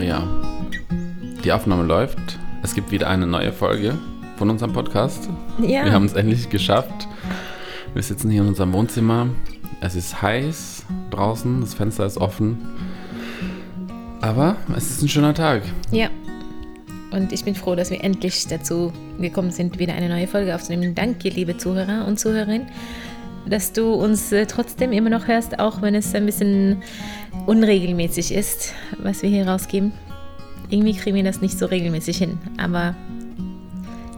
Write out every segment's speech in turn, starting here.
Maria, die Aufnahme läuft. Es gibt wieder eine neue Folge von unserem Podcast. Ja. Wir haben es endlich geschafft. Wir sitzen hier in unserem Wohnzimmer. Es ist heiß draußen, das Fenster ist offen. Aber es ist ein schöner Tag. Ja. Und ich bin froh, dass wir endlich dazu gekommen sind, wieder eine neue Folge aufzunehmen. Danke, liebe Zuhörer und Zuhörerinnen, dass du uns äh, trotzdem immer noch hörst, auch wenn es ein bisschen unregelmäßig ist, was wir hier rausgeben. Irgendwie kriegen wir das nicht so regelmäßig hin, aber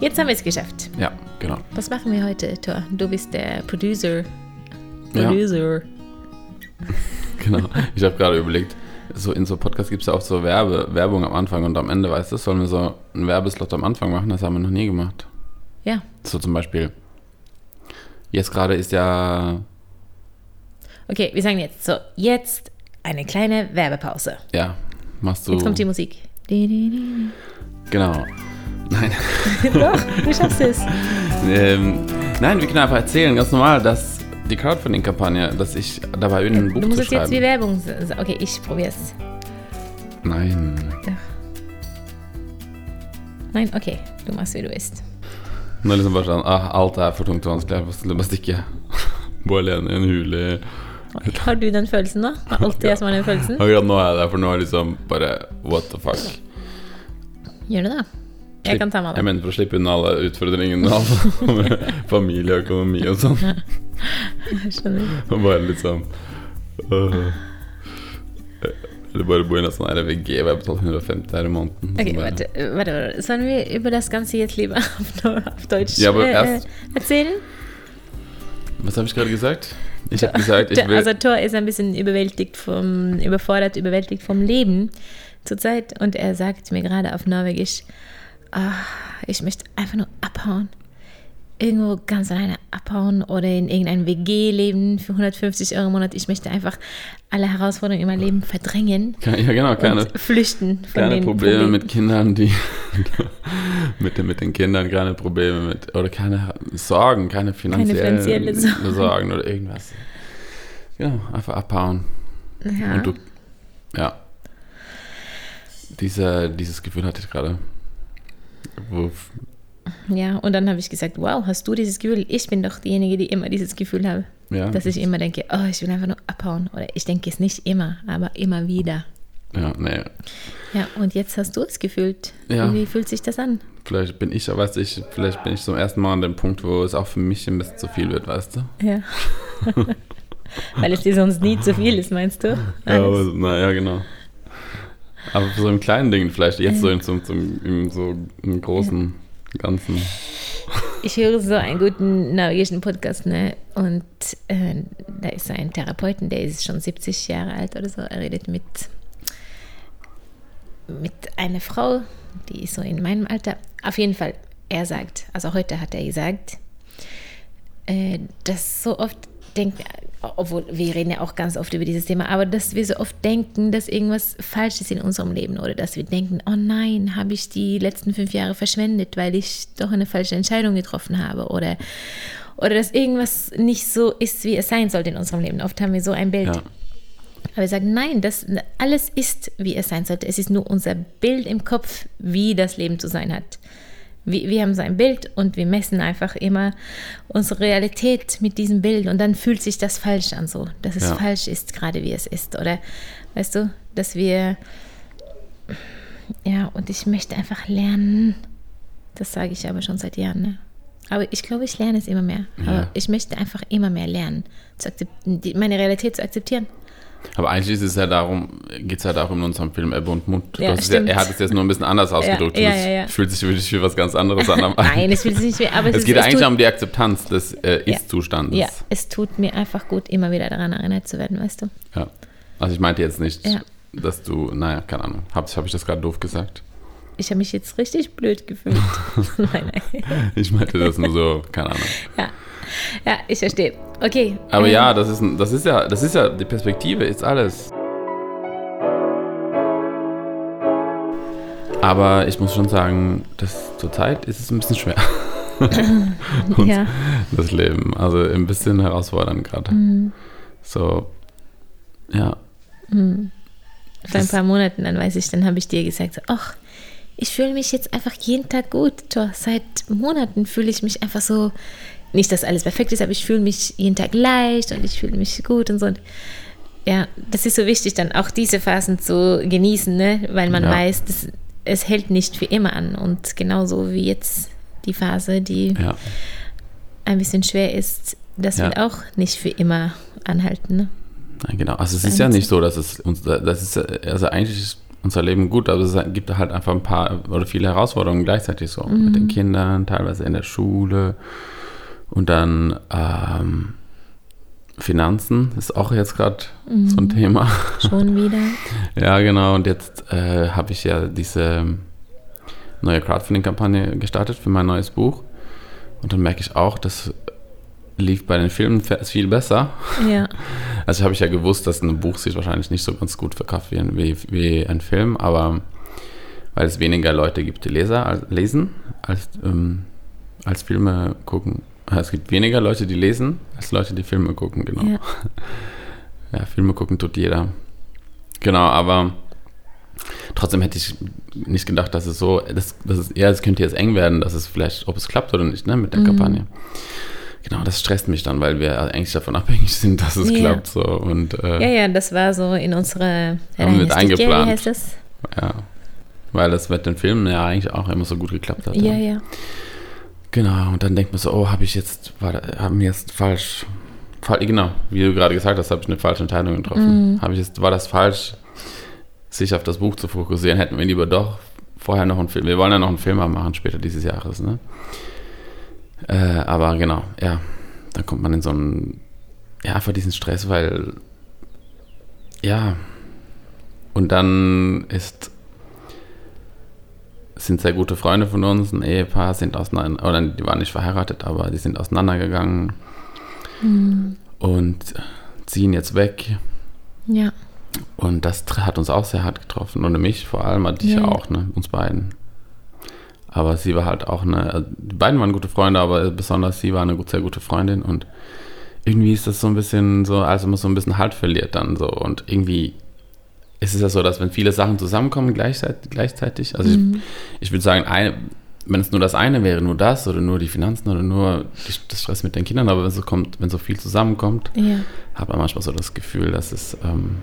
jetzt haben wir es geschafft. Ja, genau. Was machen wir heute, Thor? Du bist der Producer. Ja. Producer. Genau. Ich habe gerade überlegt, so in so Podcasts gibt es ja auch so Werbe, Werbung am Anfang und am Ende, weißt du? Sollen wir so einen Werbeslot am Anfang machen? Das haben wir noch nie gemacht. Ja. So zum Beispiel. Jetzt gerade ist ja. Okay, wir sagen jetzt so, jetzt eine kleine Werbepause. Ja, machst du. Jetzt kommt die Musik. Genau. Nein. Doch, du schaffst es. ähm, nein, wir können einfach erzählen, ganz normal, dass die Crowdfunding-Kampagne, dass ich dabei bin, ein Buch Du musst zu es jetzt wie schreiben. Werbung sagen. Okay, ich probier's. Nein. Nein, okay, du machst wie du willst. Nå er liksom bare sånn ah, Alt er for tungt og vanskelig. Jeg stikke. Bo alene i en hule. Har du den følelsen nå? er alltid jeg som har den følelsen? Akkurat nå er jeg der, for nå er det liksom bare What the fuck. Gjør det, da. Jeg kan ta meg av Jeg mener for å slippe unna alle utfordringene med familie og økonomi og sånn. Jeg skjønner. Og bare liksom sånn øh. Eller bare bo i en sånn RVG hvor jeg betaler 150 her i måneden. Okay, Så bare- warte. Sollen wir über das Ganze jetzt lieber auf, auf Deutsch Ja, aber erst- erzählen? Was habe ich gerade gesagt? Ich habe gesagt, ich will. Also Thor ist ein bisschen überwältigt vom, überfordert, überwältigt vom Leben zurzeit und er sagt mir gerade auf Norwegisch, ah, ich möchte einfach nur abhauen. Irgendwo ganz alleine abhauen oder in irgendein WG leben für 150 Euro im Monat. Ich möchte einfach alle Herausforderungen in meinem Leben verdrängen ja, genau, keine, flüchten von keine Probleme Problemen. mit Kindern, die. mit, den, mit den Kindern keine Probleme mit. Oder keine Sorgen, keine finanziellen finanzielle Sorgen. Sorgen oder irgendwas. Genau, einfach abhauen. Ja. Und du. Ja. Diese, dieses Gefühl hatte ich gerade. Wo, Ja, und dann habe ich gesagt, wow, hast du dieses Gefühl? Ich bin doch diejenige, die immer dieses Gefühl habe. ja, Dass ich immer denke, oh, ich will einfach nur abhauen. Oder ich denke es nicht immer, aber immer wieder. ja, nee. Ja, und jetzt hast du es gefühlt. Ja. Wie fühlt sich das an? Vielleicht bin ich, weißt du, ich, vielleicht bin ich zum ersten Mal an dem Punkt, wo es auch für mich ein bisschen zu viel wird, weißt du? Ja. Weil es dir sonst nie zu viel ist, meinst du? Ja, Alles. ja, genau. Aber so im kleinen Ding vielleicht, jetzt so, in, so, so, im, so im großen Ganzen. Ich höre so einen guten norwegischen Podcast, ne? Und äh, da ist ein Therapeuten, der ist schon 70 Jahre alt oder so. Er redet mit, mit einer Frau, die ist so in meinem Alter. Auf jeden Fall, er sagt, also heute hat er gesagt, äh, dass so oft denken, obwohl wir reden ja auch ganz oft über dieses Thema, aber dass wir so oft denken, dass irgendwas falsch ist in unserem Leben oder dass wir denken, oh nein, habe ich die letzten fünf Jahre verschwendet, weil ich doch eine falsche Entscheidung getroffen habe oder, oder dass irgendwas nicht so ist, wie es sein sollte in unserem Leben. Oft haben wir so ein Bild. Ja. Aber wir sagen, nein, das, alles ist, wie es sein sollte. Es ist nur unser Bild im Kopf, wie das Leben zu sein hat. Wir, wir haben so ein Bild und wir messen einfach immer unsere Realität mit diesem Bild und dann fühlt sich das falsch an, so, dass es Ja. falsch ist, gerade wie es ist. Oder weißt du, dass wir, ja, und ich möchte einfach lernen, das sage ich aber schon seit Jahren, ne? Aber ich glaube, ich lerne es immer mehr. Ja. Aber ich möchte einfach immer mehr lernen, meine Realität zu akzeptieren. Aber eigentlich ist es ja darum, geht es ja darum in unserem Film Ebbe und Mund. Du Ja, es ja, er hat es jetzt nur ein bisschen anders ausgedrückt. ja, es ja, ja. fühlt sich wirklich für was ganz anderes an. Nein, es will sich nicht mehr, aber es, es ist, geht es eigentlich tut, um die Akzeptanz des äh, Ja. Ist-Zustandes. Ja, es tut mir einfach gut, immer wieder daran erinnert zu werden, weißt du? Ja. Also ich meinte jetzt nicht, dass du, naja, keine Ahnung. Habe hab ich das gerade doof gesagt? Ich habe mich jetzt richtig blöd gefühlt. nein, nein. Ich meinte das nur so, keine Ahnung. Ja. Ja, ich verstehe. Okay. Aber ähm, ja, das ist, das ist ja, das ist ja, die Perspektive ist alles. Aber ich muss schon sagen, dass zurzeit ist es ein bisschen schwer. Ja. das Leben. Also ein bisschen herausfordernd gerade. Mhm. So, ja. vor ein paar Monaten, dann weiß ich, dann habe ich dir gesagt, so, ach, ich fühle mich jetzt einfach jeden Tag gut. Seit Monaten fühle ich mich einfach so, nicht, dass alles perfekt ist, aber ich fühle mich jeden Tag leicht und ich fühle mich gut und so. Und ja, das ist so wichtig, dann auch diese Phasen zu genießen, ne? weil man Ja. weiß, dass es hält nicht für immer an. Und genauso wie jetzt die Phase, die Ja, ein bisschen schwer ist, das Ja. wird auch nicht für immer anhalten. Ne? Nein, genau. Also es ist ja nicht so, dass es uns, das ist, also eigentlich ist unser Leben gut, aber es gibt halt einfach ein paar oder viele Herausforderungen gleichzeitig so. Mit den Kindern, teilweise in der Schule und dann ähm, Finanzen ist auch jetzt gerade so ein Thema. Schon wieder. Ja, genau. Und jetzt äh, habe ich ja diese neue Crowdfunding-Kampagne gestartet für mein neues Buch. Und dann merke ich auch, das lief bei den Filmen viel besser. Ja. Also habe ich ja gewusst, dass ein Buch sich wahrscheinlich nicht so ganz gut verkauft wie, ein- wie, wie ein Film, aber weil es weniger Leute gibt, die Leser als, lesen, als, ähm, als Filme gucken. Ah, Es gibt weniger Leute, die lesen, als Leute, die Filme gucken, genau. Ja. Ja, Filme gucken tut jeder. Genau, aber trotzdem hätte ich nicht gedacht, dass es so, das, das ist, ja, es könnte jetzt eng werden, dass es vielleicht, ob es klappt oder nicht, ne, mit der Mhm. Kampagne. Genau, das stresst mich dann, weil wir eigentlich davon abhängig sind, dass es Ja. klappt. So. Und äh, ja, ja, das war so in unserer Haben wir mit eingeplant. Heißt das? ja, weil das mit den Filmen ja eigentlich auch immer so gut geklappt hat. Ja, ja. Genau, und dann denkt man so, oh, habe ich jetzt, haben wir jetzt falsch, fall, genau, wie du gerade gesagt hast, habe ich eine falsche Entscheidung getroffen. Habe ich jetzt, war das falsch, sich auf das Buch zu fokussieren? Hätten wir lieber doch vorher noch einen Film, wir wollen ja noch einen Film machen später dieses Jahres, ne? Äh, aber genau, ja, dann kommt man in so einen, ja, einfach diesen Stress, weil, ja, und dann ist sind sehr gute Freunde von uns, ein Ehepaar, sind auseinander, oder die waren nicht verheiratet, aber die sind auseinandergegangen und ziehen jetzt weg. Ja. Und das hat uns auch sehr hart getroffen. Und mich vor allem, hat dich Ja, auch, ne? Uns beiden. Aber sie war halt auch eine, also die beiden waren gute Freunde, aber besonders sie war eine sehr gute Freundin. Und irgendwie ist das so ein bisschen so, als wenn man so ein bisschen Halt verliert dann so. Und irgendwie ist es ja so, dass wenn viele Sachen zusammenkommen gleichzeitig, gleichzeitig also ich, ich würde sagen, eine, wenn es nur das eine wäre, nur das oder nur die Finanzen oder nur die, das Stress mit den Kindern, aber wenn so kommt, wenn so viel zusammenkommt, Ja. hat man manchmal so das Gefühl, dass es, ähm,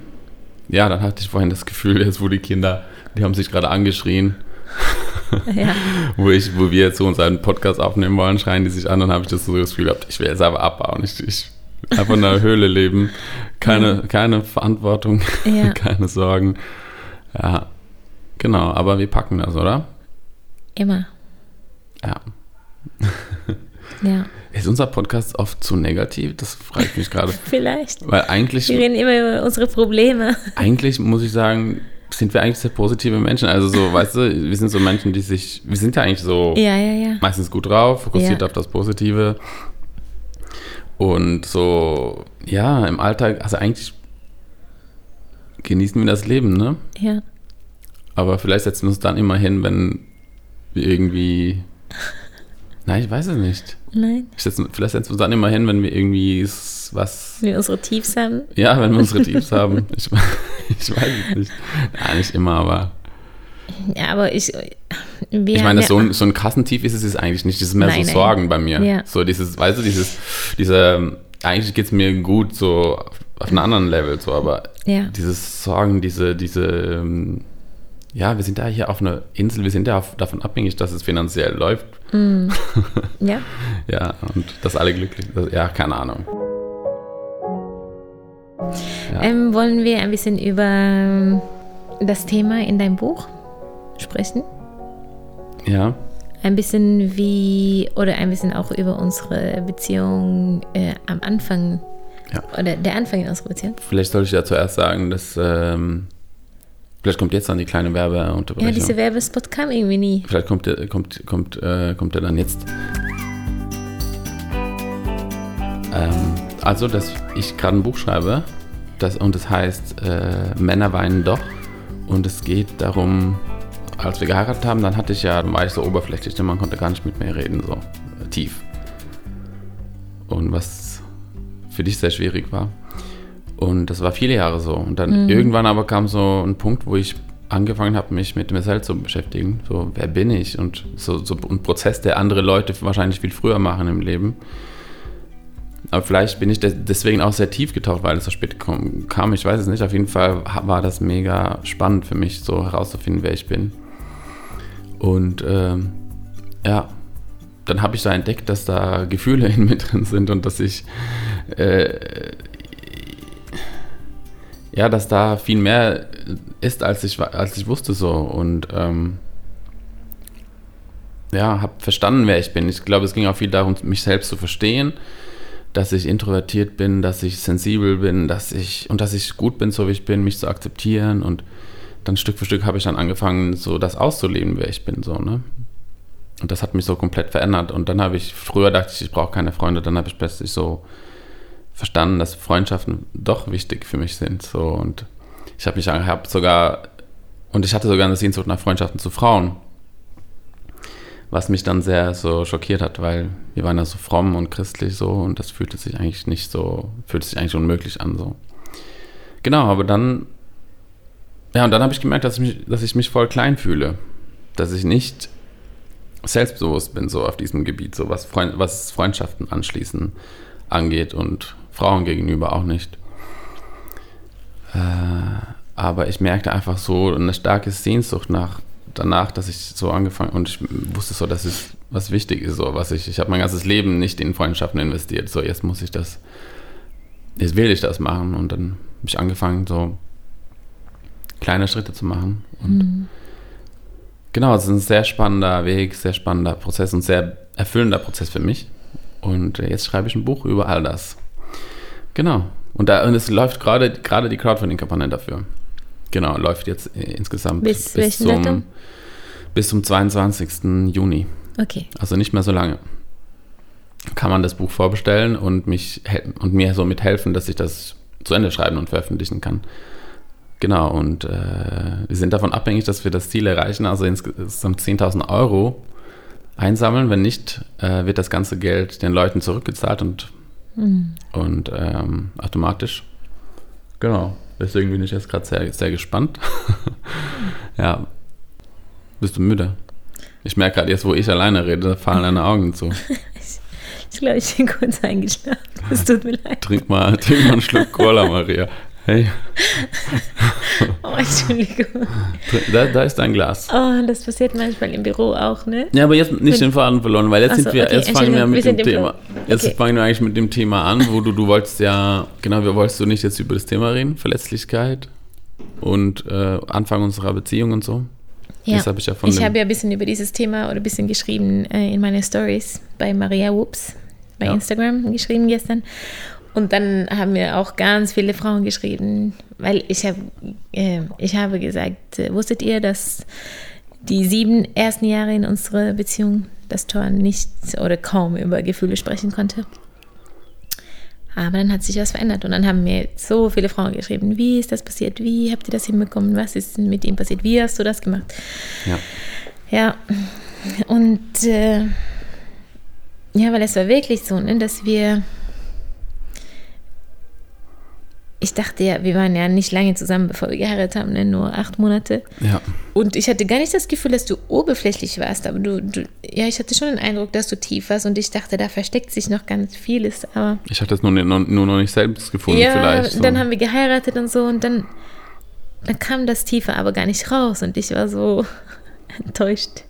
ja, dann hatte ich vorhin das Gefühl, jetzt wo die Kinder, die haben sich gerade angeschrien, ja. wo ich, wo wir jetzt so unseren Podcast aufnehmen wollen, schreien die sich an, dann habe ich das so das Gefühl gehabt, ich will jetzt aber abbauen, ich, ich einfach in einer Höhle leben, keine, keine Verantwortung, Ja. keine Sorgen, ja, genau, aber wir packen das, oder? Immer. Ja. Ja. Ist unser Podcast oft zu negativ? Das frage ich mich gerade. Vielleicht. Weil eigentlich, Wir reden immer über unsere Probleme. eigentlich muss ich sagen, sind wir eigentlich sehr positive Menschen. Also so, weißt du, wir sind so Menschen, die sich, wir sind ja eigentlich so Ja, ja, ja. meistens gut drauf, fokussiert Ja. auf das Positive. Und so, ja, im Alltag, also eigentlich genießen wir das Leben, ne? Ja. Aber vielleicht setzen wir uns dann immer hin, wenn wir irgendwie. Nein, ich weiß es nicht. Nein. Ich setz, vielleicht setzen wir uns dann immer hin, wenn wir irgendwie was. Wir unsere Tiefs haben. Ja, wenn wir unsere Tiefs haben. Ich, ich weiß es nicht. Ja, nicht immer, aber. Ja, aber ich. Ich meine, so ein, so ein Kassentief ist es jetzt eigentlich nicht. Das ist mehr Nein, so nein. Sorgen bei mir. Ja. So dieses, weißt du, dieses, diese. Eigentlich geht es mir gut, so auf einem anderen Level, so, aber Ja. dieses Sorgen, diese, diese. ähm, Ja, wir sind da hier auf einer Insel, wir sind ja auf, davon abhängig, dass es finanziell läuft. ja. Ja, und dass alle glücklich sind. Ja, keine Ahnung. Ja. Ähm, wollen wir ein bisschen über ähm, das Thema in deinem Buch sprechen? Ja, Ein bisschen wie, oder ein bisschen auch über unsere Beziehung äh, am Anfang. Ja. Oder der Anfang in unserer Beziehung. vielleicht sollte ich ja zuerst sagen, dass. Ähm, vielleicht kommt jetzt dann die kleine Ja, Werbeunterbrechung. dieser Werbespot kam irgendwie nie. Vielleicht kommt der, kommt, kommt, äh, kommt der dann jetzt. Ähm, also, dass ich gerade ein Buch schreibe das, und es heißt äh, Männer weinen doch. Und es geht darum, als wir geheiratet haben, dann hatte ich ja, dann war ich so oberflächlich, denn man konnte gar nicht mit mir reden, so äh, tief. Und was für dich sehr schwierig war. Und das war viele Jahre so. Und dann mhm. irgendwann aber kam so ein Punkt, wo ich angefangen habe, mich mit mir selbst zu beschäftigen. So, wer bin ich? Und so, so ein Prozess, der andere Leute wahrscheinlich viel früher machen im Leben. Aber vielleicht bin ich deswegen auch sehr tief getaucht, weil es so spät kam. Ich weiß es nicht. Auf jeden Fall war das mega spannend für mich, so herauszufinden, wer ich bin. Und ähm, ja, dann habe ich da entdeckt, dass da Gefühle in mir drin sind und dass ich äh, ja, dass da viel mehr ist, als ich, als ich wusste so. Und ähm, ja, habe verstanden, wer ich bin. Ich glaube, es ging auch viel darum, mich selbst zu verstehen dass ich introvertiert bin, dass ich sensibel bin, dass ich und dass ich gut bin, so wie ich bin, mich zu akzeptieren und dann Stück für Stück habe ich dann angefangen, so das auszuleben, wer ich bin, so, ne? Und das hat mich so komplett verändert. Und dann habe ich, früher dachte ich, ich brauche keine Freunde, dann habe ich plötzlich so verstanden, dass Freundschaften doch wichtig für mich sind. So. Und ich habe mich hab sogar, und ich hatte sogar eine Sehnsucht nach Freundschaften zu Frauen was mich dann sehr so schockiert hat, weil wir waren ja so fromm und christlich so und das fühlte sich eigentlich nicht so, fühlte sich eigentlich unmöglich an so. Genau, aber dann, ja, und dann habe ich gemerkt, dass ich, mich, dass ich mich voll klein fühle, dass ich nicht selbstbewusst bin so auf diesem Gebiet, so was, Freund, was Freundschaften anschließen angeht und Frauen gegenüber auch nicht. Äh, aber ich merkte einfach so eine starke Sehnsucht nach danach, dass ich so angefangen und ich wusste so, dass es was wichtig ist, so was ich, ich habe mein ganzes Leben nicht in Freundschaften investiert, so jetzt muss ich das, jetzt will ich das machen. Und dann habe ich angefangen, so kleine Schritte zu machen und mhm. genau, es ist ein sehr spannender Weg, sehr spannender Prozess und sehr erfüllender Prozess für mich und jetzt schreibe ich ein Buch über all das. Genau. Und, da, und es läuft gerade gerade die Crowdfunding-Kampagne dafür. Genau, läuft jetzt äh, insgesamt bis, bis zum, Datum? bis zum 22. Juni. Okay. Also nicht mehr so lange. Kann man das Buch vorbestellen und, mich, und mir somit helfen, dass ich das zu Ende schreiben und veröffentlichen kann. Genau, und äh, wir sind davon abhängig, dass wir das Ziel erreichen, also insgesamt 10.000 Euro einsammeln. Wenn nicht, äh, wird das ganze Geld den Leuten zurückgezahlt und, mhm. und ähm, automatisch. Genau. Deswegen bin ich jetzt gerade sehr, sehr gespannt. ja. Bist du müde? Ich merke gerade jetzt, wo ich alleine rede, fallen deine Augen zu. ich glaube, ich bin kurz eingeschlafen. Es tut mir leid. Trink mal, trink mal einen Schluck Cola, Maria. Hey. oh, Entschuldigung. Da, da, ist dein Glas. Oh, das passiert manchmal im Büro auch, ne? Ja, aber jetzt nicht den Faden verloren, weil jetzt so, sind wir, okay, jetzt fangen wir mit wir dem Thema. Jetzt okay. fangen wir eigentlich mit dem Thema an, wo du, du wolltest ja, genau, wir wolltest du nicht jetzt über das Thema reden, Verletzlichkeit und äh, Anfang unserer Beziehung und so. Ja, das hab ich ja von ich habe ja ein bisschen über dieses Thema oder ein bisschen geschrieben äh, in meine Stories bei Maria Whoops bei ja. Instagram geschrieben gestern. Und dann haben mir auch ganz viele Frauen geschrieben, weil ich, hab, äh, ich habe gesagt, äh, wusstet ihr, dass die sieben ersten Jahre in unserer Beziehung das Tor nicht oder kaum über Gefühle sprechen konnte? Aber dann hat sich was verändert und dann haben mir so viele Frauen geschrieben, wie ist das passiert, wie habt ihr das hinbekommen, was ist mit ihm passiert, wie hast du das gemacht? Ja. Ja, und äh, ja, weil es war wirklich so, ne, dass wir ich dachte ja, wir waren ja nicht lange zusammen, bevor wir geheiratet haben, ne? nur acht Monate. Ja. Und ich hatte gar nicht das Gefühl, dass du oberflächlich warst, aber du, du, ja, ich hatte schon den Eindruck, dass du tief warst und ich dachte, da versteckt sich noch ganz vieles. Aber ich hatte es nur, nur, nur noch nicht selbst gefunden, ja, vielleicht. So. Dann haben wir geheiratet und so und dann, dann kam das Tiefe aber gar nicht raus und ich war so, enttäuscht.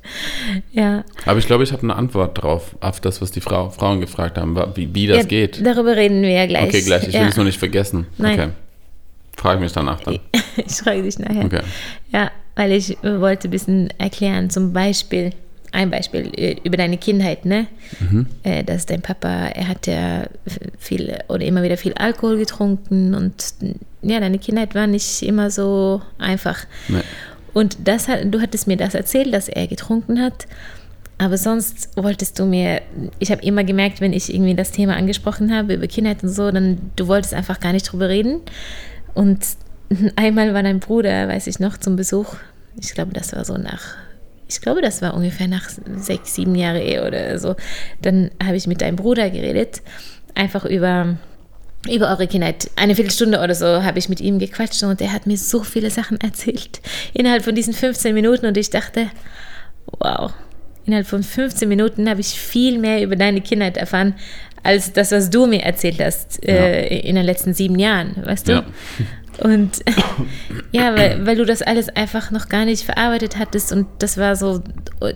Ja. Aber ich glaube, ich habe eine Antwort drauf, auf das, was die Frau, Frauen gefragt haben, wie, wie das ja, geht. Darüber reden wir ja gleich. Okay, gleich. Ich will es nur nicht vergessen. Nein. Okay. Frage mich danach dann. ich frage dich nachher. Okay. Ja, weil ich wollte ein bisschen erklären, zum Beispiel, ein Beispiel äh, über deine Kindheit, ne? Mhm. Äh, dass dein Papa, er hat ja viel oder immer wieder viel Alkohol getrunken und ja, deine Kindheit war nicht immer so einfach. Nee. Und das du hattest mir das erzählt, dass er getrunken hat. Aber sonst wolltest du mir, ich habe immer gemerkt, wenn ich irgendwie das Thema angesprochen habe, über Kindheit und so, dann du wolltest einfach gar nicht drüber reden. Und einmal war dein Bruder, weiß ich noch, zum Besuch. Ich glaube, das war so nach, ich glaube, das war ungefähr nach sechs, sieben Jahren Ehe oder so. Dann habe ich mit deinem Bruder geredet, einfach über über eure Kindheit. Eine Viertelstunde oder so habe ich mit ihm gequatscht und er hat mir so viele Sachen erzählt innerhalb von diesen 15 Minuten und ich dachte, wow, innerhalb von 15 Minuten habe ich viel mehr über deine Kindheit erfahren, als das, was du mir erzählt hast äh, in den letzten sieben Jahren, weißt du? Ja. Und ja, weil, weil du das alles einfach noch gar nicht verarbeitet hattest und das war so,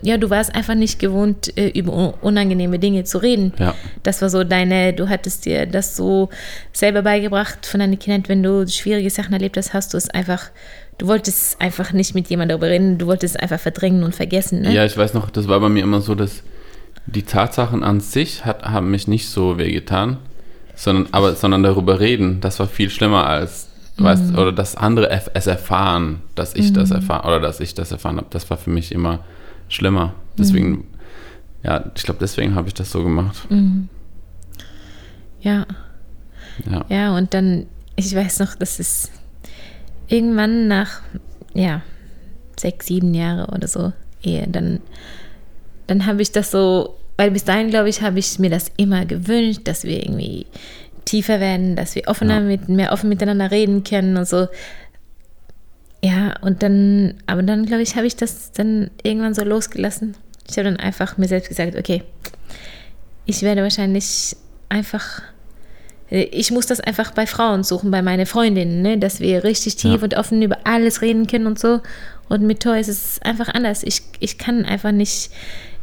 ja, du warst einfach nicht gewohnt, äh, über unangenehme Dinge zu reden. Ja. Das war so deine, du hattest dir das so selber beigebracht von deiner Kindheit, wenn du schwierige Sachen erlebt hast, hast du es einfach, du wolltest einfach nicht mit jemandem darüber reden, du wolltest es einfach verdrängen und vergessen. Ne? Ja, ich weiß noch, das war bei mir immer so, dass die Tatsachen an sich hat, haben mich nicht so wehgetan, sondern, aber, sondern darüber reden, das war viel schlimmer als, mhm. weißt, oder dass andere es erfahren, dass ich mhm. das erfahren, oder dass ich das erfahren habe, das war für mich immer schlimmer. Deswegen, mhm. ja, ich glaube, deswegen habe ich das so gemacht. Mhm. Ja. Ja. Ja, und dann, ich weiß noch, dass es irgendwann nach, ja, sechs, sieben Jahre oder so Ehe, dann dann habe ich das so, weil bis dahin, glaube ich, habe ich mir das immer gewünscht, dass wir irgendwie tiefer werden, dass wir offener Ja. mit, mehr offen miteinander reden können und so. Ja, und dann, aber dann, glaube ich, habe ich das dann irgendwann so losgelassen. Ich habe dann einfach mir selbst gesagt, okay, ich werde wahrscheinlich einfach, ich muss das einfach bei Frauen suchen, bei meinen Freundinnen, ne? dass wir richtig tief Ja. und offen über alles reden können und so. Und mit Tor ist es einfach anders. Ich, ich kann einfach nicht,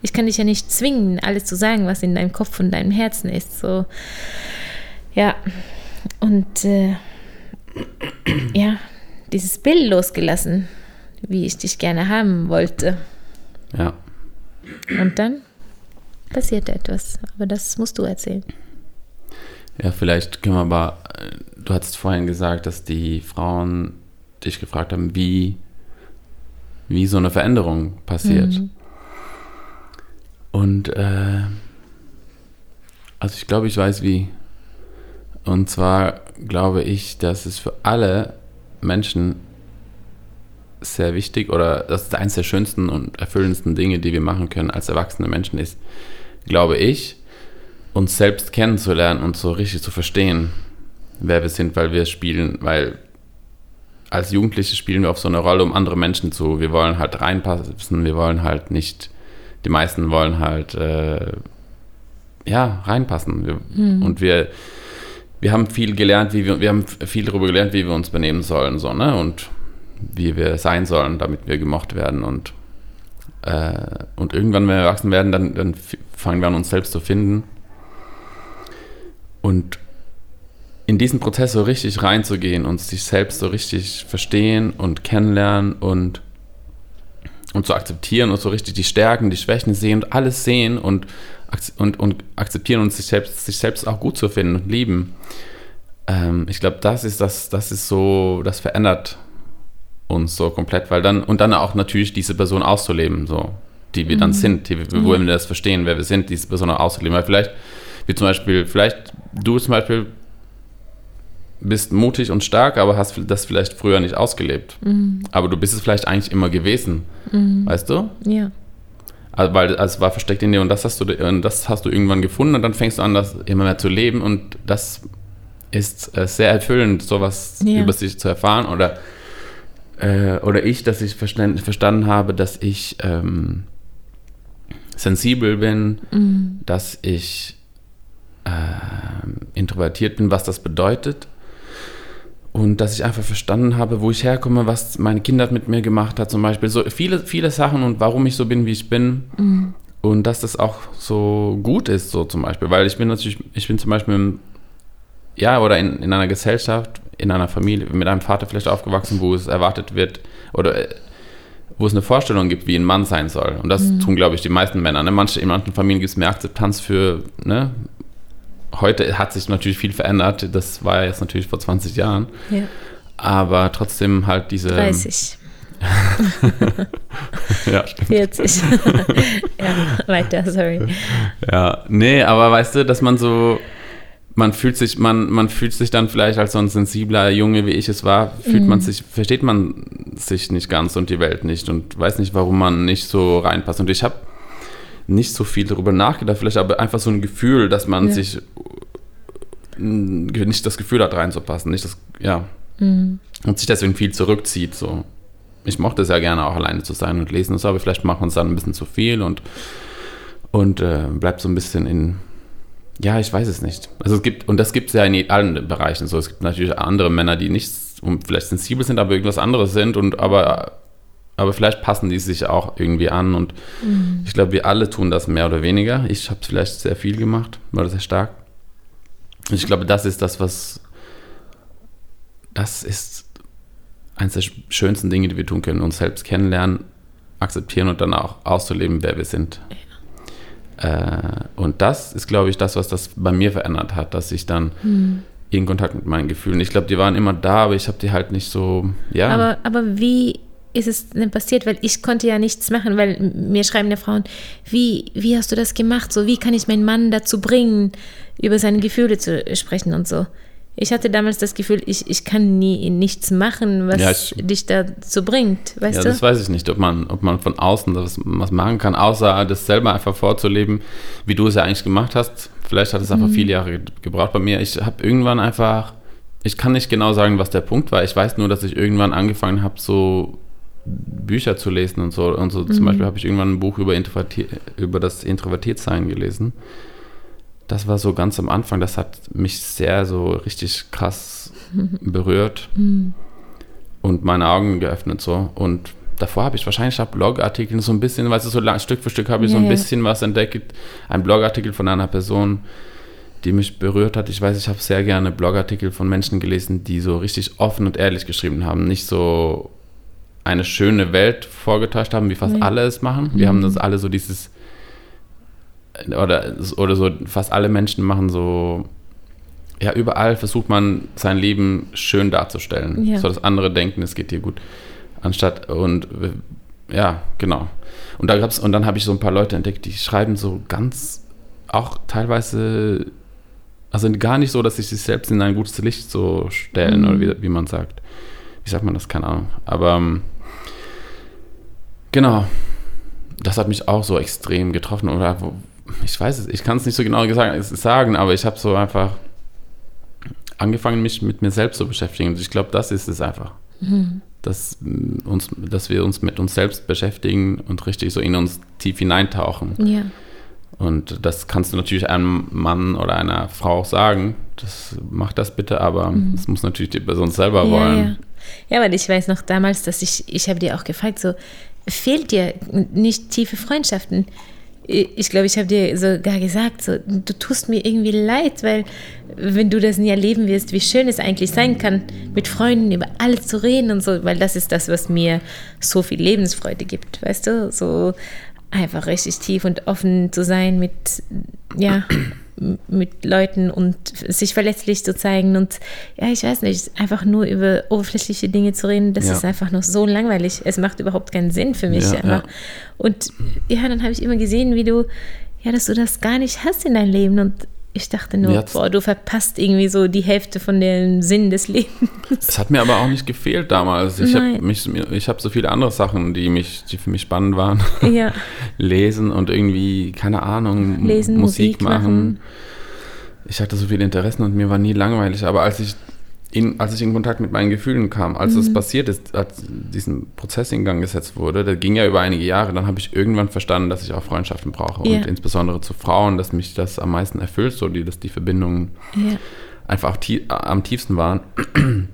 ich kann dich ja nicht zwingen, alles zu sagen, was in deinem Kopf und deinem Herzen ist. So, ja. Und äh, ja, dieses Bild losgelassen, wie ich dich gerne haben wollte. Ja. Und dann passierte etwas. Aber das musst du erzählen. Ja, vielleicht können wir aber, äh, du hast vorhin gesagt, dass die Frauen dich gefragt haben, wie, wie so eine Veränderung passiert. Mhm. Und äh, also ich glaube, ich weiß wie. Und zwar glaube ich, dass es für alle Menschen sehr wichtig oder das ist eines der schönsten und erfüllendsten Dinge, die wir machen können als erwachsene Menschen ist, glaube ich, uns selbst kennenzulernen und so richtig zu verstehen, wer wir sind, weil wir spielen, weil als Jugendliche spielen wir auf so eine Rolle, um andere Menschen zu, wir wollen halt reinpassen, wir wollen halt nicht, die meisten wollen halt, äh, ja, reinpassen. Wir, Und wir, wir haben viel gelernt, wie wir, wir haben viel darüber gelernt, wie wir uns benehmen sollen, so, ne, und wie wir sein sollen, damit wir gemocht werden und äh, und irgendwann, wenn wir erwachsen werden, dann, dann fangen wir an, uns selbst zu finden. Und in diesen Prozess so richtig reinzugehen und sich selbst so richtig verstehen und kennenlernen und, und zu akzeptieren und so richtig die Stärken, die Schwächen sehen und alles sehen und, und, und akzeptieren und sich selbst, sich selbst auch gut zu finden und lieben. Ähm, ich glaube, das ist das, das ist so, das verändert uns so komplett, weil dann, und dann auch natürlich diese Person auszuleben, so, die wir dann sind, die, wir- wo wir das verstehen, wer wir sind, diese Person auch auszuleben. Weil vielleicht, wie zum Beispiel, vielleicht du zum Beispiel bist mutig und stark, aber hast das vielleicht früher nicht ausgelebt. Aber du bist es vielleicht eigentlich immer gewesen, weißt du? Ja. Also, weil es war versteckt in dir und das hast du und das hast du irgendwann gefunden und dann fängst du an, das immer mehr zu leben und das ist äh, sehr erfüllend, sowas Ja. über sich zu erfahren oder äh, oder ich, dass ich verstanden, verstanden habe, dass ich ähm, sensibel bin, dass ich ähm, introvertiert bin, was das bedeutet. Und dass ich einfach verstanden habe, wo ich herkomme, was meine Kindheit mit mir gemacht hat, zum Beispiel. So viele, viele Sachen und warum ich so bin, wie ich bin. Und dass das auch so gut ist, so zum Beispiel. Weil ich bin natürlich, ich bin zum Beispiel, im, ja, oder in, in einer Gesellschaft, in einer Familie, mit einem Vater vielleicht aufgewachsen, wo es erwartet wird, oder äh, wo es eine Vorstellung gibt, wie ein Mann sein soll. Und das tun, glaube ich, die meisten Männer. Ne? Manche, in manchen Familien gibt es mehr Akzeptanz für, ne? Heute hat sich natürlich viel verändert. Das war jetzt natürlich vor 20 Jahren. ja. Aber trotzdem halt diese. 30, Ja, stimmt. 40. ja, weiter, sorry. Ja, nee, aber weißt du, dass man so, man fühlt sich, man, man fühlt sich dann vielleicht als so ein sensibler Junge, wie ich es war, fühlt man sich, versteht man sich nicht ganz und die Welt nicht und weiß nicht, warum man nicht so reinpasst. Und ich habe nicht so viel darüber nachgedacht, vielleicht aber einfach so ein Gefühl, dass man Ja. sich nicht das Gefühl hat, reinzupassen. Nicht das, ja. Mhm. Und sich deswegen viel zurückzieht. So. Ich mochte es ja gerne auch alleine zu sein und lesen und so, aber vielleicht macht man es dann ein bisschen zu viel und, und äh, bleibt so ein bisschen in. Ja, ich weiß es nicht. Also es gibt, und das gibt es ja in allen Bereichen so. Es gibt natürlich andere Männer, die nicht vielleicht sensibel sind, aber irgendwas anderes sind und aber aber vielleicht passen die sich auch irgendwie an und mhm. ich glaube, wir alle tun das mehr oder weniger. Ich habe es vielleicht sehr viel gemacht, war sehr stark. Und ich glaube, das ist das, was das ist eines der schönsten Dinge, die wir tun können, uns selbst kennenlernen, akzeptieren und dann auch auszuleben, wer wir sind. Ja. Äh, und das ist, glaube ich, das, was das bei mir verändert hat, dass ich dann mhm. in Kontakt mit meinen Gefühlen. Ich glaube, die waren immer da, aber ich habe die halt nicht so, ja. Aber, aber wie ist es denn passiert? Weil ich konnte ja nichts machen, weil mir schreiben ja Frauen, wie, wie hast du das gemacht? So, wie kann ich meinen Mann dazu bringen, über seine Gefühle zu sprechen und so? Ich hatte damals das Gefühl, ich, ich kann nie nichts machen, was ja, ich, dich dazu bringt, weißt ja, du? das weiß ich nicht, ob man, ob man von außen was, was machen kann, außer das selber einfach vorzuleben, wie du es ja eigentlich gemacht hast. Vielleicht hat es einfach mhm. viele Jahre gebraucht bei mir. Ich habe irgendwann einfach, ich kann nicht genau sagen, was der Punkt war. Ich weiß nur, dass ich irgendwann angefangen habe, so Bücher zu lesen und so. Und so mhm. zum Beispiel habe ich irgendwann ein Buch über, über das Introvertiertsein gelesen. Das war so ganz am Anfang, das hat mich sehr so richtig krass berührt mhm. und meine Augen geöffnet so. Und davor habe ich wahrscheinlich auch Blogartikel so ein bisschen, weißt du, so lang, Stück für Stück habe ich ja, so ein bisschen was entdeckt. Ein Blogartikel von einer Person, die mich berührt hat. Ich weiß, ich habe sehr gerne Blogartikel von Menschen gelesen, die so richtig offen und ehrlich geschrieben haben. Nicht so eine schöne Welt vorgetäuscht haben, wie fast mhm. alle es machen. Wir mhm. haben das alle so dieses, oder, oder so, fast alle Menschen machen so, ja, überall versucht man sein Leben schön darzustellen, ja. so dass andere denken, es geht dir gut. Anstatt, und ja, genau. Und da gab's, und dann habe ich so ein paar Leute entdeckt, die schreiben so ganz, auch teilweise, also gar nicht so, dass sie sich selbst in ein gutes Licht so stellen, mhm. oder wie, wie man sagt wie sagt man das, keine Ahnung. Aber ähm, genau, das hat mich auch so extrem getroffen. Oder ich weiß es, ich kann es nicht so genau sagen, aber ich habe so einfach angefangen, mich mit mir selbst zu beschäftigen. Und ich glaube, das ist es einfach. Mhm. Dass, mm, uns, dass wir uns mit uns selbst beschäftigen und richtig so in uns tief hineintauchen. Ja. Und das kannst du natürlich einem Mann oder einer Frau sagen. Das macht das bitte, aber mhm. das muss natürlich die Person selber ja, wollen. Ja. Ja, weil ich weiß noch damals, dass ich, ich habe dir auch gefragt, so, fehlt dir nicht tiefe Freundschaften? Ich glaube, ich habe dir sogar gesagt, so, du tust mir irgendwie leid, weil wenn du das nie erleben wirst, wie schön es eigentlich sein kann, mit Freunden über alles zu reden und so, weil das ist das, was mir so viel Lebensfreude gibt, weißt du? So einfach richtig tief und offen zu sein mit, ja, mit Leuten und sich verletzlich zu zeigen und ja, ich weiß nicht, einfach nur über oberflächliche Dinge zu reden, das ja. ist einfach noch so langweilig. Es macht überhaupt keinen Sinn für mich. Ja, ja. Und ja, dann habe ich immer gesehen, wie du, ja, dass du das gar nicht hast in deinem Leben und ich dachte nur, Jetzt, boah, du verpasst irgendwie so die Hälfte von dem Sinn des Lebens. Es hat mir aber auch nicht gefehlt damals. Ich habe hab so viele andere Sachen, die, mich, die für mich spannend waren. Ja. Lesen und irgendwie, keine Ahnung, Lesen, Musik, Musik machen. machen. Ich hatte so viele Interessen und mir war nie langweilig. Aber als ich in, als ich in Kontakt mit meinen Gefühlen kam, als es mhm. passiert ist, als diesen Prozess in Gang gesetzt wurde, der ging ja über einige Jahre, dann habe ich irgendwann verstanden, dass ich auch Freundschaften brauche ja. und insbesondere zu Frauen, dass mich das am meisten erfüllt, so die, dass die Verbindungen ja. einfach tie am tiefsten waren.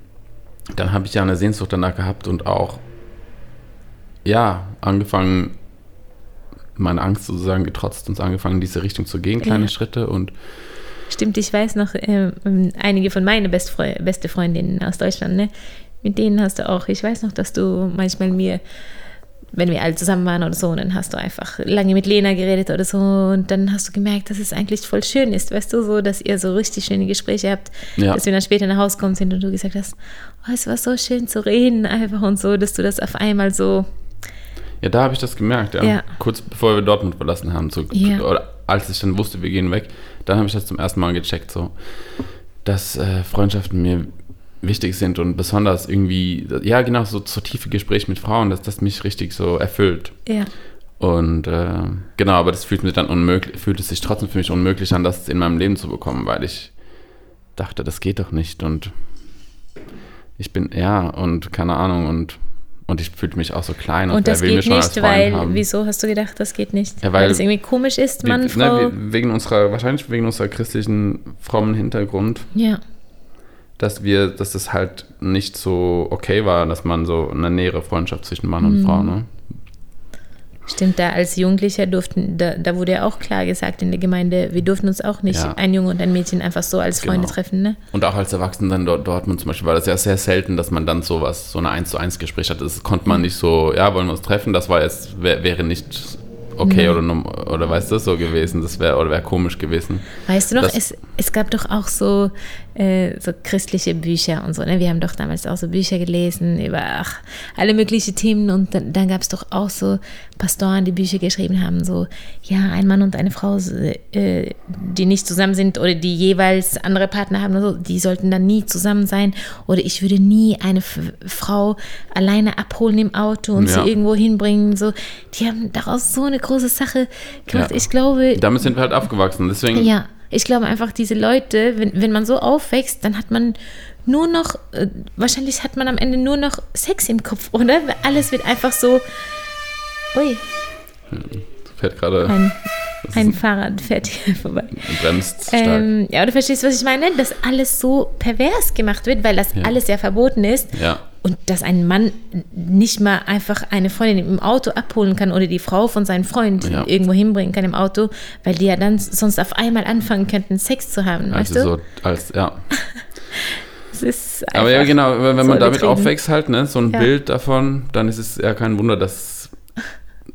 Dann habe ich ja eine Sehnsucht danach gehabt und auch ja angefangen, meine Angst sozusagen getrotzt und angefangen, in diese Richtung zu gehen, kleine ja. Schritte und Stimmt, ich weiß noch, äh, einige von meinen Bestfre beste Freundinnen aus Deutschland, ne? mit denen hast du auch, ich weiß noch, dass du manchmal mir, wenn wir alle zusammen waren oder so, dann hast du einfach lange mit Lena geredet oder so und dann hast du gemerkt, dass es eigentlich voll schön ist, weißt du, so, dass ihr so richtig schöne Gespräche habt, ja. dass wir dann später nach Hause kommen sind und du gesagt hast, oh, es war so schön zu reden einfach und so, dass du das auf einmal so ja, da habe ich das gemerkt, ja. ja. Kurz bevor wir Dortmund verlassen haben, so, ja. oder als ich dann wusste, wir gehen weg, dann habe ich das zum ersten Mal gecheckt, so, dass äh, Freundschaften mir wichtig sind und besonders irgendwie, ja, genau, so, so tiefe Gespräche mit Frauen, dass das mich richtig so erfüllt. Ja. Und äh, genau, aber das fühlt, mich dann unmöglich, fühlt es sich trotzdem für mich unmöglich an, das in meinem Leben zu bekommen, weil ich dachte, das geht doch nicht und ich bin, ja, und keine Ahnung, und, und ich fühlte mich auch so klein und, und das geht nicht, weil, haben. wieso hast du gedacht, das geht nicht? Ja, weil, weil das irgendwie komisch ist, Mann, wie, Frau? Ne, wegen unserer, wahrscheinlich wegen unserer christlichen, frommen Hintergrund. Ja. Dass wir, dass das halt nicht so okay war, dass man so eine nähere Freundschaft zwischen Mann und mhm. Frau, ne? Stimmt, da als Jugendlicher durften, da, da, wurde ja auch klar gesagt in der Gemeinde, wir durften uns auch nicht, ja. ein Junge und ein Mädchen, einfach so als Freunde genau. treffen. Ne? Und auch als Erwachsene dann dort, Dortmund zum Beispiel war das ja sehr selten, dass man dann sowas, so eine 1 zu 1 Gespräch hat. Das konnte man nicht so, ja, wollen wir uns treffen, das war jetzt, wär, wäre nicht okay mhm. oder, oder weißt du, so gewesen. Das wäre oder wäre komisch gewesen. Weißt du noch, es, es gab doch auch so, äh, so christliche Bücher und so. Ne? Wir haben doch damals auch so Bücher gelesen über ach, alle möglichen Themen und dann, dann gab es doch auch so Pastoren, die Bücher geschrieben haben, so, ja, ein Mann und eine Frau, äh, die nicht zusammen sind oder die jeweils andere Partner haben, so, die sollten dann nie zusammen sein. Oder ich würde nie eine F Frau alleine abholen im Auto und ja. sie irgendwo hinbringen. So, die haben daraus so eine große Sache gemacht. Ja. Ich glaube. Damit sind wir halt aufgewachsen. Deswegen. Ja, ich glaube einfach, diese Leute, wenn, wenn man so aufwächst, dann hat man nur noch, äh, wahrscheinlich hat man am Ende nur noch Sex im Kopf, oder? Alles wird einfach so Ui. Fährt gerade. Ein, ein Fahrrad fährt hier vorbei. Bremst stark. Ähm, ja, du verstehst, was ich meine? Dass alles so pervers gemacht wird, weil das ja. alles ja verboten ist. Ja. Und dass ein Mann nicht mal einfach eine Freundin im Auto abholen kann oder die Frau von seinem Freund ja. irgendwo hinbringen kann im Auto, weil die ja dann sonst auf einmal anfangen könnten, Sex zu haben, also weißt du? So als, ja. Aber ja, genau, wenn, man damit aufwächst halt, ne, so ein. Bild davon, dann ist es ja kein Wunder, dass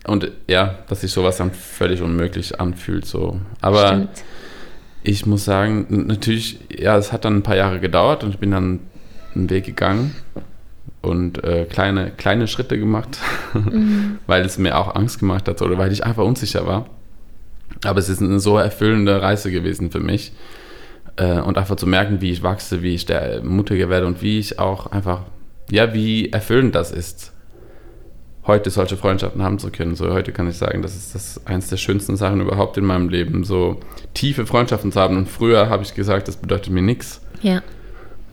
und ja, dass sich sowas dann völlig unmöglich anfühlt. So. Aber Stimmt. ich muss sagen, natürlich, ja, es hat dann ein paar Jahre gedauert und ich bin dann einen Weg gegangen und äh, kleine, kleine Schritte gemacht, mhm. weil es mir auch Angst gemacht hat oder weil ich einfach unsicher war. Aber es ist eine so erfüllende Reise gewesen für mich. Äh, und einfach zu merken, wie ich wachse, wie ich der mutiger werde und wie ich auch einfach, ja, wie erfüllend das ist heute solche Freundschaften haben zu können. So heute kann ich sagen, das ist das eins der schönsten Sachen überhaupt in meinem Leben, so tiefe Freundschaften zu haben. Und früher habe ich gesagt, das bedeutet mir nichts. Ja.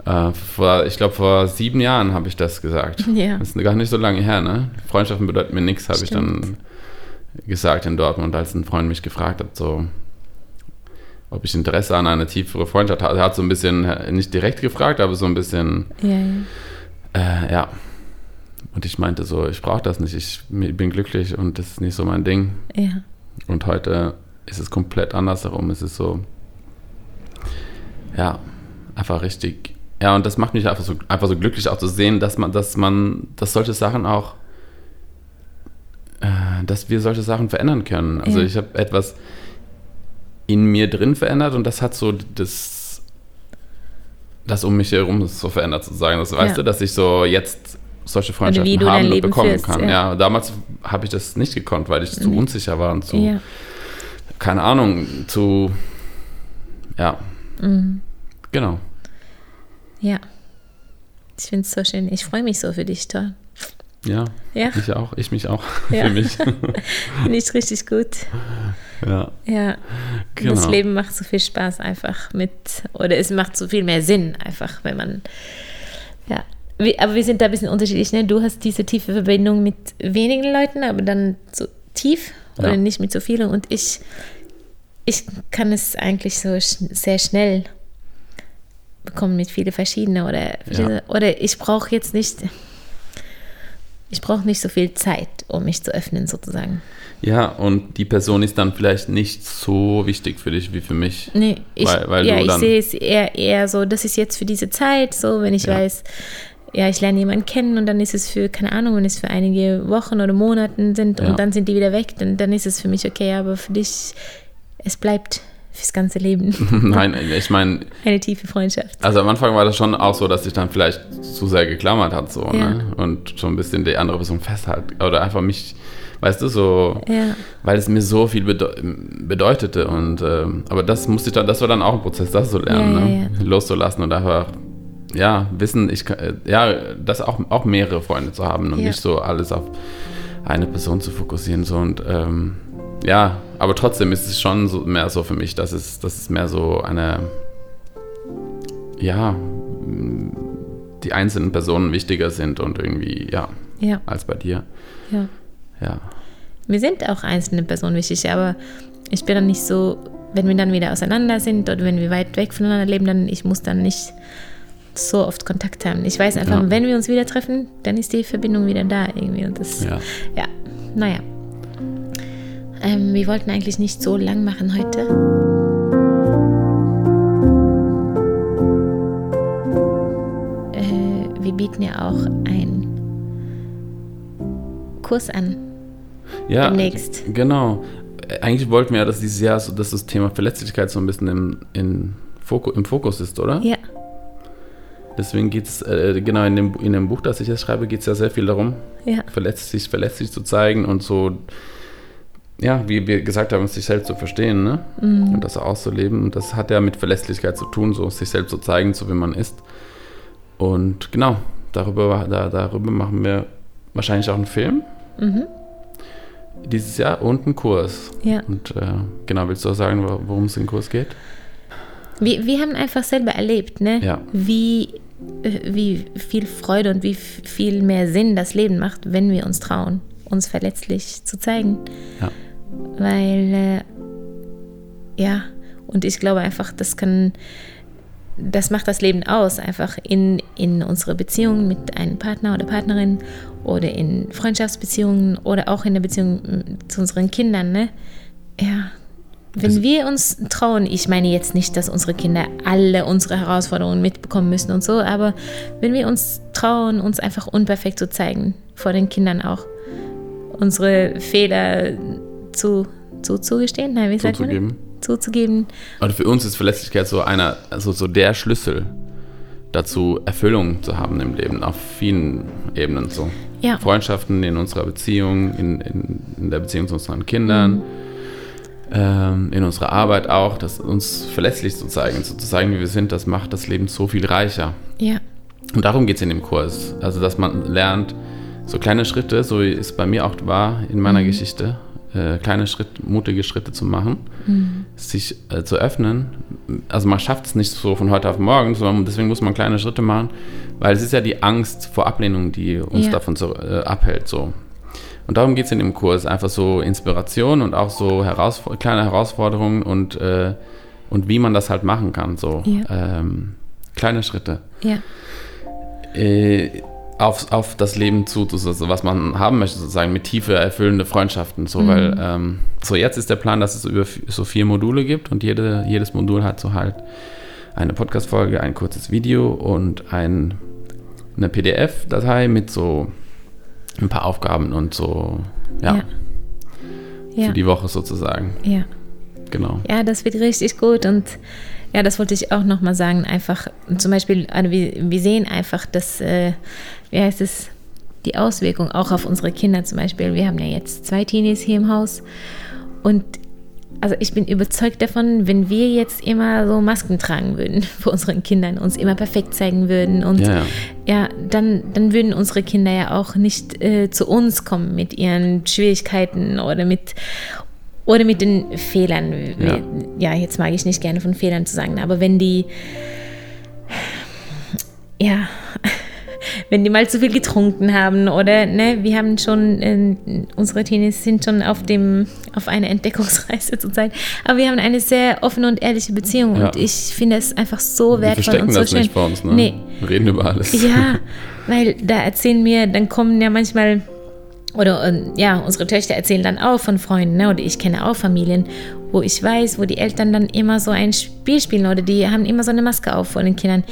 Äh, vor, ich glaube, vor sieben Jahren habe ich das gesagt. Ja. Das ist gar nicht so lange her, ne? Freundschaften bedeuten mir nichts, habe ich dann gesagt in Dortmund, als ein Freund mich gefragt hat, so ob ich Interesse an eine tiefere Freundschaft habe. Er hat so ein bisschen, nicht direkt gefragt, aber so ein bisschen, ja, ja. Äh, ja und ich meinte so, ich brauche das nicht, ich bin glücklich und das ist nicht so mein Ding. Ja. Und heute ist es komplett andersherum. Es ist so, ja, einfach richtig. Ja, und das macht mich einfach so, einfach so glücklich auch zu sehen, dass man, dass man, dass solche Sachen auch, äh, dass wir solche Sachen verändern können. Also ja. ich habe etwas in mir drin verändert und das hat so das, das um mich herum so verändert sozusagen. Das weißt ja. du, dass ich so jetzt solche Freundschaften haben und bekommen führst, kann. Ja. ja damals habe ich das nicht gekonnt, weil ich zu mhm. unsicher war und zu, ja. keine Ahnung, zu, ja, mhm. genau. Ja, ich finde es so schön. Ich freue mich so für dich, toll. Ja, ja, ich auch, ich mich auch ja. für mich. Finde ich richtig gut. Ja. Ja. Genau. Das Leben macht so viel Spaß einfach mit, oder es macht so viel mehr Sinn einfach, wenn man, ja, aber wir sind da ein bisschen unterschiedlich. Ne? Du hast diese tiefe Verbindung mit wenigen Leuten, aber dann so tief oder ja. nicht mit so vielen. Und ich, ich kann es eigentlich so sch sehr schnell bekommen mit vielen verschiedenen. Oder, ja. oder ich brauche jetzt nicht, ich brauche nicht so viel Zeit, um mich zu öffnen, sozusagen. Ja, und die Person ist dann vielleicht nicht so wichtig für dich wie für mich. Nee, ich, weil, weil ja, ich sehe es eher, eher so, das ist jetzt für diese Zeit, so, wenn ich ja. weiß, ja, ich lerne jemanden kennen und dann ist es für, keine Ahnung, wenn es für einige Wochen oder Monaten sind ja. und dann sind die wieder weg, dann, dann ist es für mich okay, aber für dich, es bleibt fürs ganze Leben. Nein, ich meine. Eine tiefe Freundschaft. Also am Anfang war das schon auch so, dass sich dann vielleicht zu sehr geklammert hat, so, ja. ne? Und schon ein bisschen die andere Person festhält. Oder einfach mich, weißt du, so, ja. weil es mir so viel bedeu bedeutete. Und äh, aber das musste ich dann, das war dann auch ein Prozess, das zu lernen, ja, ne? Loszulassen und einfach ja, wissen, ich ja, das auch, auch mehrere Freunde zu haben und ja. nicht so alles auf eine Person zu fokussieren. So und ähm, ja, aber trotzdem ist es schon so, mehr so für mich, dass es, dass es mehr so eine ja, die einzelnen Personen wichtiger sind und irgendwie, ja, Ja, als bei dir. ja. Ja. Mir sind auch einzelne Personen wichtig, aber ich bin dann nicht so, wenn wir dann wieder auseinander sind oder wenn wir weit weg voneinander leben, dann ich muss dann nicht so oft Kontakt haben. Ich weiß einfach, Ja. wenn wir uns wieder treffen, dann ist die Verbindung wieder da irgendwie. Und das, Ja. ja, naja. Ähm, wir wollten eigentlich nicht so lang machen heute. Äh, wir bieten ja auch einen Kurs an. Ja, Demnächst. genau. Äh, Eigentlich wollten wir ja, dass dieses Jahr so, dass das Thema Verletzlichkeit so ein bisschen im, in Foku, im Fokus ist, oder? Ja, Deswegen geht es, äh, genau, in dem, in dem Buch, das ich jetzt schreibe, geht es ja sehr viel darum, ja, verletzlich, verletzlich zu zeigen und so, ja, wie wir gesagt haben, sich selbst zu verstehen, ne? Mhm. Und das auch zu leben. Und das hat ja mit Verletzlichkeit zu tun, so sich selbst zu zeigen, so wie man ist. Und genau, darüber, da, darüber machen wir wahrscheinlich auch einen Film mhm. dieses Jahr und einen Kurs. ja. Und äh, genau, willst du auch sagen, wo- worum es im Kurs geht? Wir, wir haben einfach selber erlebt, ne? Ja. wie, äh, wie viel Freude und wie viel mehr Sinn das Leben macht, wenn wir uns trauen, uns verletzlich zu zeigen. Ja. Weil, äh, ja, und ich glaube einfach, das kann, das macht das Leben aus, einfach in, in unsere Beziehungen mit einem Partner oder Partnerin oder in Freundschaftsbeziehungen oder auch in der Beziehung mm, zu unseren Kindern, ne? Ja. Wenn Also- wir uns trauen, ich meine jetzt nicht, dass unsere Kinder alle unsere Herausforderungen mitbekommen müssen und so, aber wenn wir uns trauen, uns einfach unperfekt zu zeigen, vor den Kindern auch, unsere Fehler zu, zuzugestehen, nein, wie sagt man? Zuzugeben. Zuzugeben. Und für uns ist Verletzlichkeit so einer, also so der Schlüssel dazu, Erfüllung zu haben im Leben, auf vielen Ebenen so. Ja. Freundschaften in unserer Beziehung, in, in, in der Beziehung zu unseren Kindern, ähm, in unserer Arbeit auch, das uns verletzlich zu zeigen, so zu zeigen, wie wir sind, das macht das Leben so viel reicher. Ja, Und darum geht es in dem Kurs. Also, dass man lernt, so kleine Schritte, so wie es bei mir auch war in meiner Geschichte, äh, kleine Schritt, mutige Schritte zu machen, sich äh, zu öffnen. Also man schafft es nicht so von heute auf morgen, sondern deswegen muss man kleine Schritte machen, weil es ist ja die Angst vor Ablehnung, die uns Ja. davon so, äh, abhält. So. Und darum geht es in dem Kurs. Einfach so Inspiration und auch so Herausfor kleine Herausforderungen und, äh, und wie man das halt machen kann. So Ja. ähm, kleine Schritte ja, äh, auf, auf das Leben zu, also was man haben möchte, sozusagen mit tiefe, erfüllende Freundschaften. So, weil ähm, so jetzt ist der Plan, dass es über so vier Module gibt und jede, jedes Modul hat so halt eine Podcast-Folge, ein kurzes Video und ein, eine PDF-Datei mit so ein paar Aufgaben und so, ja, ja. Ja, für die Woche sozusagen. ja. Genau. Ja, das wird richtig gut und ja, das wollte ich auch nochmal sagen. Einfach zum Beispiel, also wir, wir sehen einfach, dass, äh, wie heißt es, die Auswirkung auch auf unsere Kinder zum Beispiel. Wir haben ja jetzt zwei Teenies hier im Haus und also ich bin überzeugt davon, wenn wir jetzt immer so Masken tragen würden vor unseren Kindern, uns immer perfekt zeigen würden und Ja, ja. dann, dann würden unsere Kinder ja auch nicht äh, zu uns kommen mit ihren Schwierigkeiten oder mit, oder mit den Fehlern. Ja. ja, jetzt mag ich nicht gerne von Fehlern zu sagen, aber wenn die, ja, wenn die mal zu viel getrunken haben oder, ne, wir haben schon, äh, unsere Teenies sind schon auf dem, auf einer Entdeckungsreise zurzeit, aber wir haben eine sehr offene und ehrliche Beziehung Ja. und ich finde es einfach so Wir wertvoll verstecken und so das schön. nicht vor uns, ne? Nee, Wir reden über alles. ja, weil da erzählen mir, dann kommen ja manchmal, oder äh, ja, unsere Töchter erzählen dann auch von Freunden, ne? oder ich kenne auch Familien, wo ich weiß, wo die Eltern dann immer so ein Spiel spielen oder die haben immer so eine Maske auf vor den Kindern.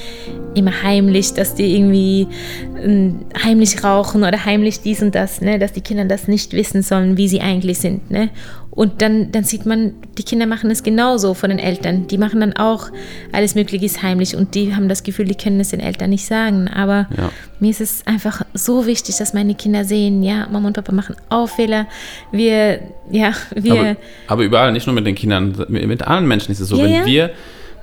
Immer heimlich, dass die irgendwie äh, heimlich rauchen oder heimlich dies und das, ne? dass die Kinder das nicht wissen sollen, wie sie eigentlich sind. Ne? Und dann, dann sieht man, die Kinder machen es genauso von den Eltern. Die machen dann auch alles Mögliche heimlich und die haben das Gefühl, die können es den Eltern nicht sagen. Aber Ja. mir ist es einfach so wichtig, dass meine Kinder sehen, ja, Mama und Papa machen auch Fehler. Wir, ja, wir, Aber, aber überall, nicht nur mit den Kindern, mit, allen Menschen ist es so. Ja, wenn ja. wir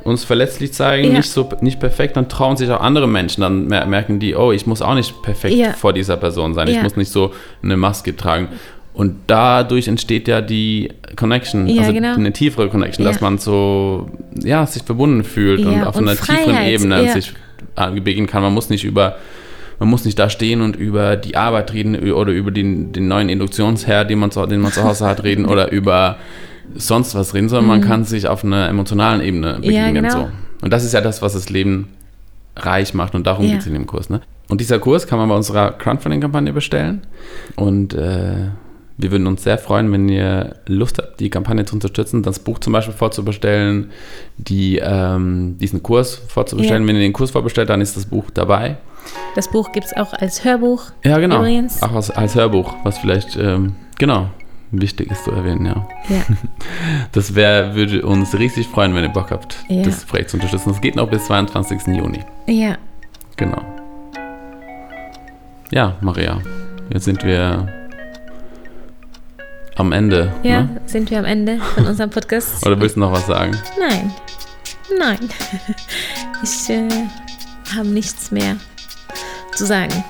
uns verletzlich zeigen, Ja. nicht so nicht perfekt, dann trauen sich auch andere Menschen. Dann mer- merken die, oh, ich muss auch nicht perfekt Ja. vor dieser Person sein. Ich Ja. muss nicht so eine Maske tragen. Und dadurch entsteht ja die Connection, Ja, also genau. eine tiefere Connection, Ja. dass man so, ja, sich verbunden fühlt Ja, und auf und einer tieferen Freiheit, Ebene ja. sich äh, begegnen kann. Man muss nicht über, man muss nicht da stehen und über die Arbeit reden oder über den, den neuen Induktionsherd, den man, zu, den man zu Hause hat, reden oder über sonst was reden, sondern man kann sich auf einer emotionalen Ebene begegnen. genau. so. Und das ist ja das, was das Leben reich macht und darum geht es in dem Kurs. Ne? Und dieser Kurs kann man bei unserer Crowdfunding-Kampagne bestellen. Und äh, wir würden uns sehr freuen, wenn ihr Lust habt, die Kampagne zu unterstützen, das Buch zum Beispiel vorzubestellen, die, ähm, diesen Kurs vorzubestellen. Ja. Wenn ihr den Kurs vorbestellt, dann ist das Buch dabei. Das Buch gibt es auch als Hörbuch. Ja, genau. Übrigens. Auch als, als Hörbuch, was vielleicht, ähm, genau, wichtig ist zu erwähnen, ja. Ja. Das wär, würde uns riesig freuen, wenn ihr Bock habt, Ja. das Projekt zu unterstützen. Das geht noch bis 22. Juni. ja. Genau. Ja, Maria, jetzt sind wir am Ende. Ja, Ne? sind wir am Ende von unserem Podcast. Oder willst du noch was sagen? Nein. Nein. Ich äh, habe nichts mehr zu sagen.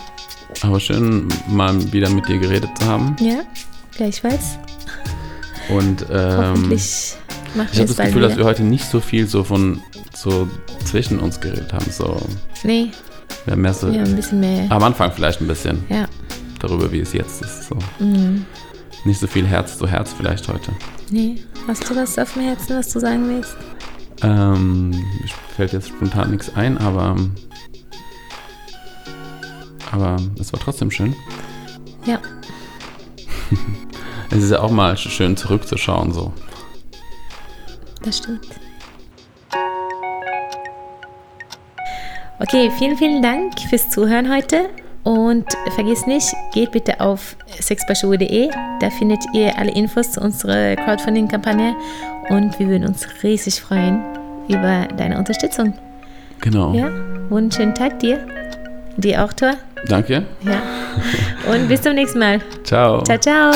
Aber schön, mal wieder mit dir geredet zu haben. Ja, gleichfalls. Und ähm, Hoffentlich machen ich habe das Gefühl, dass wir wieder. heute nicht so viel so von so zwischen uns geredet haben. So, Nee, wir haben mehr so ja, ein bisschen mehr. am Anfang vielleicht ein bisschen Ja. darüber, wie es jetzt ist. So. Mhm. Nicht so viel Herz zu Herz vielleicht heute. Nee. Hast du was auf dem Herzen, was du sagen willst? Ähm, mir fällt jetzt spontan nichts ein, aber aber es war trotzdem schön. Ja. Es ist ja auch mal schön zurückzuschauen so. Das stimmt. Okay, vielen, vielen Dank fürs Zuhören heute. Und vergiss nicht, geht bitte auf sexbaschuhe.de. Da findet ihr alle Infos zu unserer Crowdfunding-Kampagne. Und wir würden uns riesig freuen über deine Unterstützung. Genau. Ja, wunderschönen Tag dir. Dir auch, Tor. Danke. Ja. Und bis zum nächsten Mal. Ciao. Ciao, ciao.